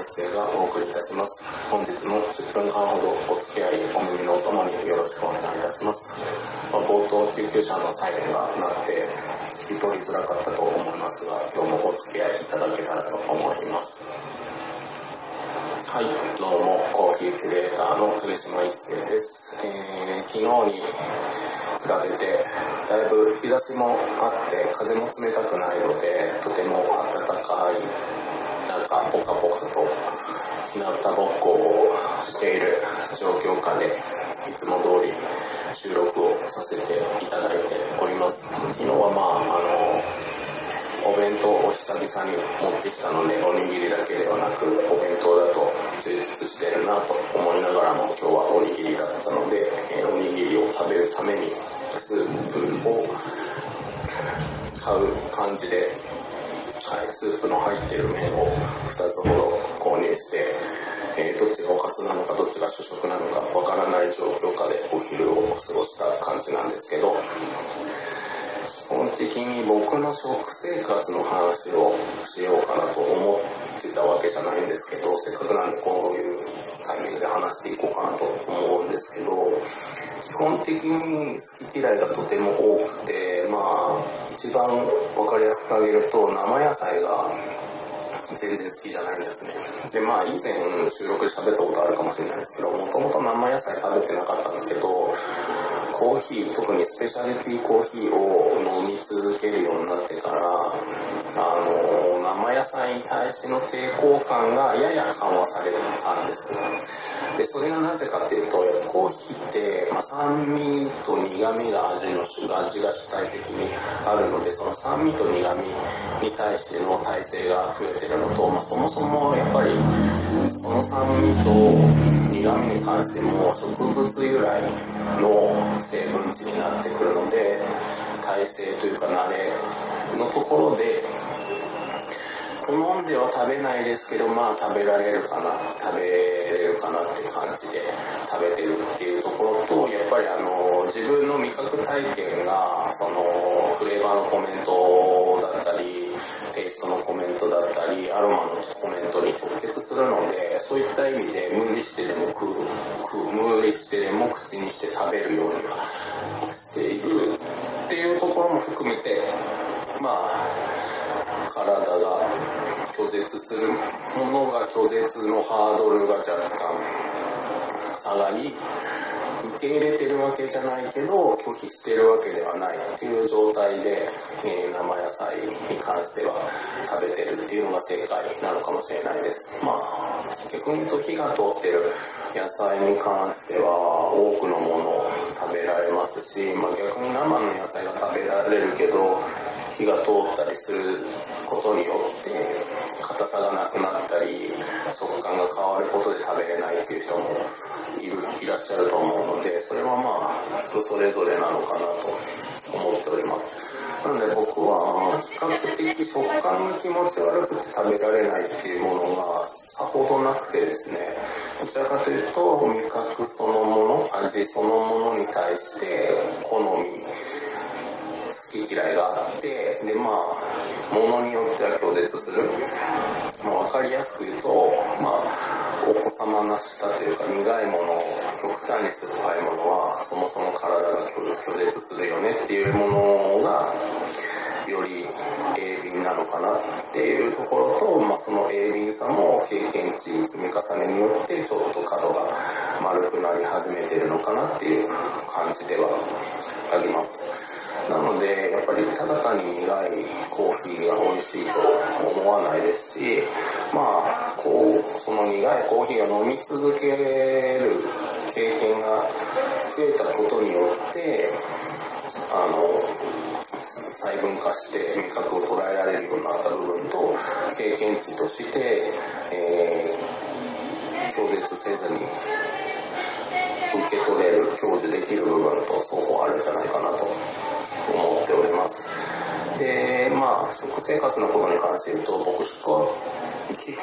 一世がお送りいたします。本日も10分間ほどお付き合いお耳のお供によろしくお願いいたします、まあ、冒頭救急車のサイレンが鳴って聞き取りづらかったと思いますが今日もお付き合いいただけたらと思います。はいどうもコーヒーキュレーターの鳥島一世です、えー、昨日に比べてだいぶ日差しもあって風も冷たくないのでとても暖かい日向ぼっこをしている状況下でいつも通り収録をさせていただいております。昨日はまああのお弁当を久々に持ってきたのでおにぎりだけではなくお弁当だと充実してるなと思いながらも今日はおにぎりだったので、えおにぎりを食べるためにスープを買う感じで、はい、スープの入ってる麺を2つほど購入して、えー、どっちがおかずなのかどっちが主食なのかわからない状況下でお昼を過ごした感じなんですけど基本的に僕の食生活の話をしようかなと思ってたわけじゃないんですけどせっかくなんでこういうタイミングで話していこうかなと思うんですけど基本的に好き嫌いがとても多くてまあ一番分かりやすく挙げると生野菜が全然好きじゃないんですね。でまあ以前収録で喋ったことあるかもしれないですけどもともと生野菜食べてなかったんですけどコーヒー特にスペシャリティコーヒーを飲み続けるようになってからあの生野菜に対しての抵抗感がやや緩和されたんですでそれがなぜかっていうとコーヒーって、まあ、酸味と苦味が味の味が主体的にあるのでその酸味と苦味に対しての耐性が増えてるのと、まあ、そもそもやっぱりその酸味と苦味に関しても植物由来の成分値になってくるですけどまあ食べられるかな食べれるかなって感じで食べてるっていうところとやっぱりあの自分の味覚体験がそのフレーバーのコメントだったりテイストのコメントだったりアロマのコメントに直結するのでそういった意味で無理してでも食う無理してでも口にして食べるようゃないけど拒否してるわけではないっていう状態で、えー、生野菜に関しては食べてるっていうのが正解なのかもしれないです。まあ逆に言うと火が通ってる野菜に関しては多くのものを食べられますし、まあ、逆に生の野菜が食べられるけど火が通ったりすることによって硬さがなくなったり食感が変わることで食べれないっていう人もいるいらっしゃると思うのでそれはまあそれぞれなのかなと思っております。なので僕は比較的食感が気持ち悪くて食べられないっていうものがさほどなくてですねどちらかというと味覚そのもの味そのものに対してその鋭敏さも経験値積み重ねによってちょっと角が丸くなり始めてるのかなっていう感じではあります。なのでやっぱりただ単に苦いコーヒーが美味しいと思わないですしまあこうその苦いコーヒーを飲み続け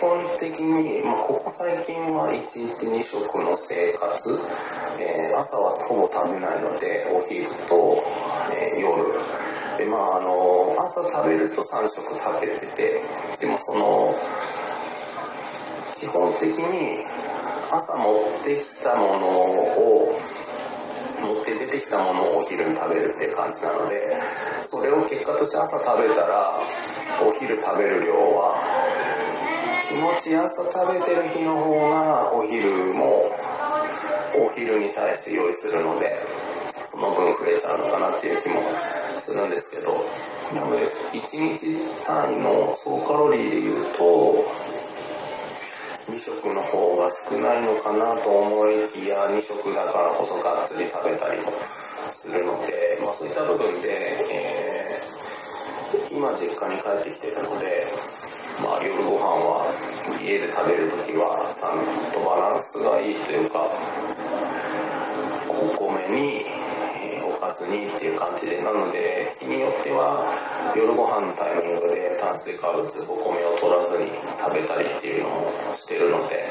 本的に、まあ、ここ最近は1日2食の生活、えー、朝はほぼ食べないのでお昼と、えー、夜。でまああの朝食べると3食食べててでもその基本的に朝持ってきたものを持って出てきたものをお昼に食べるって感じなのでそれを結果として朝食べたらお昼食べる量は持ち朝食べてる日の方がお昼もお昼に対して用意するのでその分増えちゃうのかなっていう気もするんですけどなので1日単位の総カロリーで言うと2食の方が少ないのかなと思いきや2食だからこそがっつり食べたりもするので、まあ、そういった部分で、えー、今実家に帰ってきてるので、まあ、夜ご飯は家で食べる時はちゃんとバランスがいいというかお米におかずにっていう感じでなので日によっては夜ご飯のタイミングで炭水化物お米を取らずに食べたりっていうのもしてるので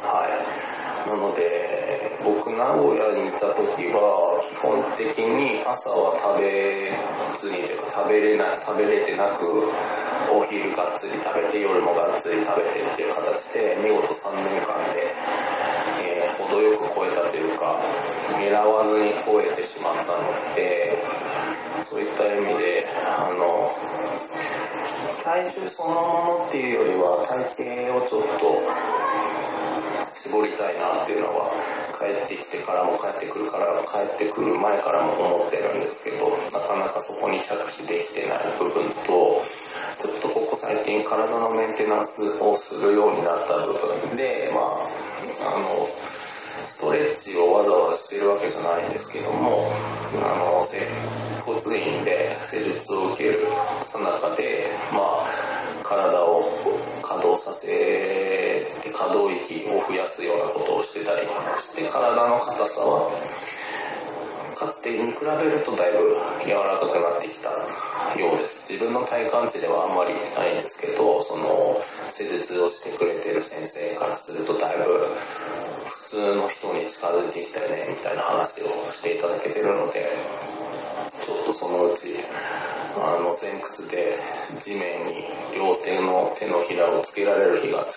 はい。なので僕名古屋にいた時は基本的に朝は食べずにというか食べれない食べれてなく昼がっつり食べて夜もがっつり食べてっていう形で見事3年間で程よく超えたというか狙わずに超えてしまったのでそういった意味であの体重そのものっていうよりは体型をちょっと絞りたいなっていうのは帰ってきてからも帰ってくるから帰ってくる前からも思ってるんですけどなかなかそこに着手できてない。をするようになった部分でまああのストレッチをわざわざしてるわけじゃないんですけどもあの接骨院で施術を受けるさなかでまあ体を稼働させて可動域を増やすようなことをしてたりして体の硬さはかつてに比べるとだいぶ柔らかくなってきた自分の体感値ではあんまりないんですけどその施術をしてくれてる先生からするとだいぶ普通の人に近づいてきたよねみたいな話をしていただけてるのでちょっとそのうちあの前屈で地面に両手の手のひらをつけられる日が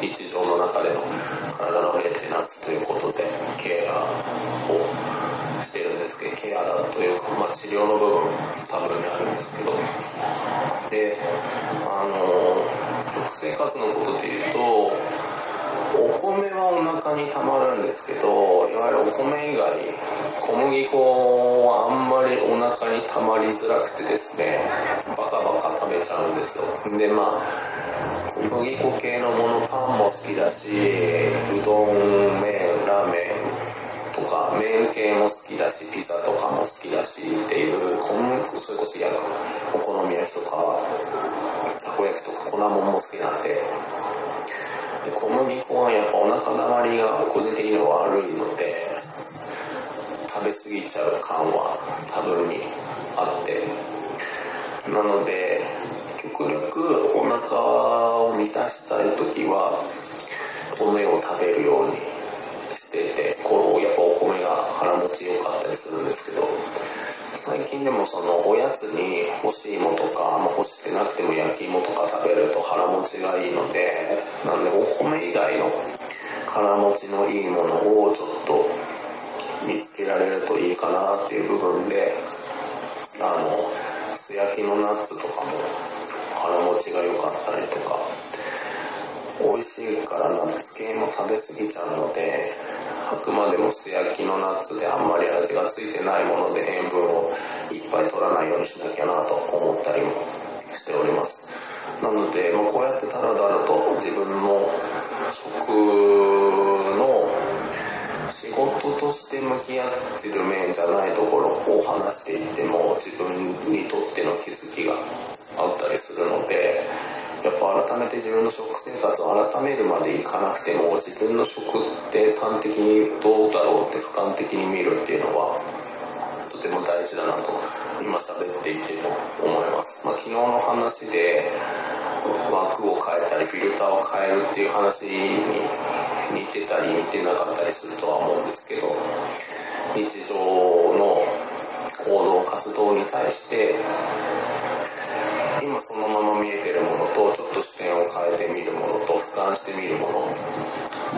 日常のりづらくてですねバカバカ食べちゃうんですよ。でまあ小麦粉系のものパンも好きだしうどん麺ラーメンとか麺系も好きだしピザとかも好きだしっていう小麦粉それこそやお好み焼きとかたこ焼きとか粉もんも好きなんで。最近でもそのおやつに干し芋とか、まあ、干してなくても焼き芋とか食べると腹持ちがいいのでなんでお米以外の腹持ちのいいものをちょっと見つけられるといいかなっていう部分であの素焼きのナッツとかも腹持ちが良かったりとか美味しいからナッツ系も食べ過ぎちゃうのであくまでも素焼きのナッツであんまり味がついてないもので塩分をいっぱい取らないようにしなきゃなと思ったりもしております。なので、まあ、こうやってたらだらと自分の食の仕事として向き合ってる面じゃないところを話していっても自分にとっての気づきがあったりするのでやっぱ改めて自分の食生活改めるまでいかなくても自分の食って端的にどうだろうって俯瞰的に見るっていうのはとても大事だなと今喋っていて思います、まあ、昨日の話で枠を変えたりフィルターを変えるっていう話に似てたり似てなかったりするとは思うんですけど日常の行動活動に対して今そのまま見えてるものとちょっと視点を変えてみるものと俯瞰してみるもの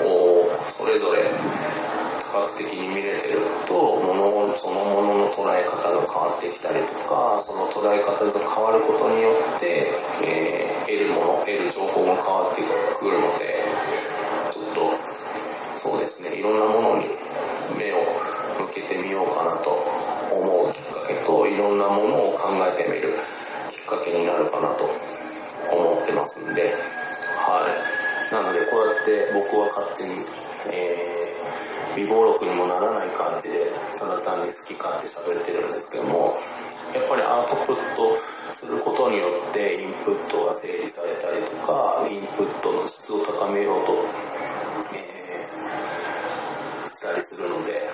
をそれぞれ多角的に見れてると物そのものの捉え方が変わってきたりとかその捉え方が変わることによって、えー、なのでこうやって僕は勝手に、えー微暴録にもならない感じでただ単に好き勝手喋ってるんですけどもやっぱりアウトプットすることによってインプットが整理されたりとかインプットの質を高めようと、えー、したりするので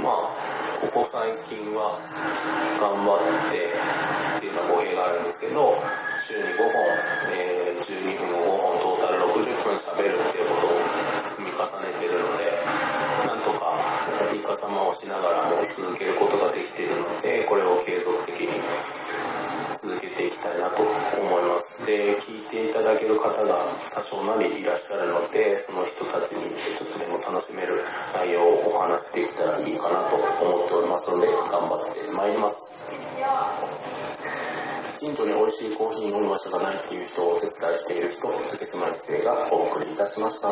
まあここ最近は頑張ってっていうのは語弊があるんですけど週に5本、えー、多少なりいらっしゃるのでその人たちにちょっとでも楽しめる内容をお話しできたらいいかなと思っておりますので頑張ってまいります。近所に美味しいコーヒー飲む場所がないっていう人をお手伝いしている人竹島一生がお送りいたしました。